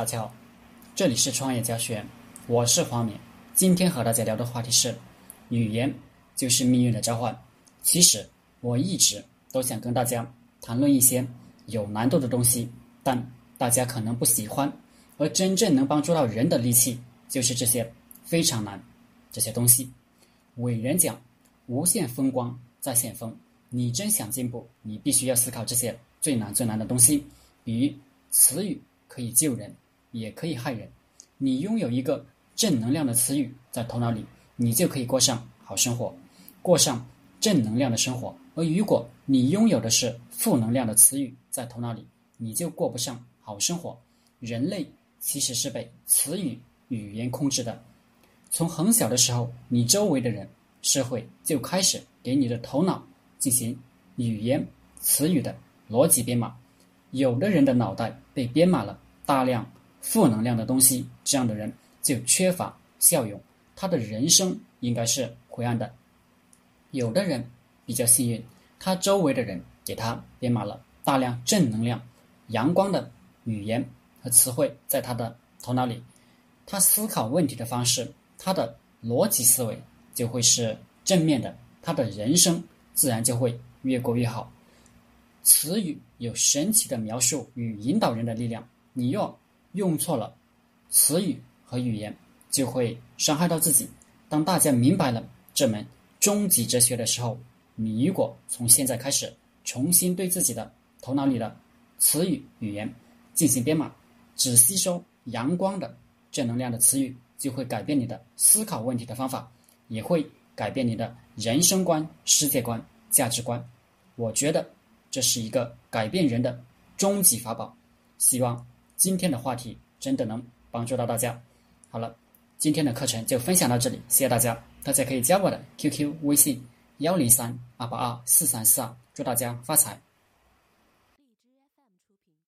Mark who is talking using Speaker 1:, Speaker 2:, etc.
Speaker 1: 大家好，这里是创业家学院，我是黄敏。今天和大家聊的话题是：语言就是命运的召唤。其实我一直都想跟大家谈论一些有难度的东西，但大家可能不喜欢。而真正能帮助到人的利器，就是这些非常难这些东西。伟人讲：无限风光在险峰。你真想进步，你必须要思考这些最难最难的东西，比如词语。可以救人，也可以害人。你拥有一个正能量的词语在头脑里，你就可以过上好生活，过上正能量的生活。而如果你拥有的是负能量的词语在头脑里，你就过不上好生活。人类其实是被词语语言控制的。从很小的时候，你周围的人、社会就开始给你的头脑进行语言词语的逻辑编码。有的人的脑袋被编码了大量负能量的东西，这样的人就缺乏效用，他的人生应该是灰暗的。有的人比较幸运，他周围的人给他编码了大量正能量、阳光的语言和词汇，在他的头脑里，他思考问题的方式，他的逻辑思维就会是正面的，他的人生自然就会越过越好。词语有神奇的描述与引导人的力量。你若用错了词语和语言，就会伤害到自己。当大家明白了这门终极哲学的时候，你如果从现在开始重新对自己的头脑里的词语语言进行编码，只吸收阳光的正能量的词语，就会改变你的思考问题的方法，也会改变你的人生观、世界观、价值观。我觉得。这是一个改变人的终极法宝，希望今天的话题真的能帮助到大家。好了，今天的课程就分享到这里，谢谢大家。大家可以加我的 QQ 微信幺零三二八二四三四二，祝大家发财。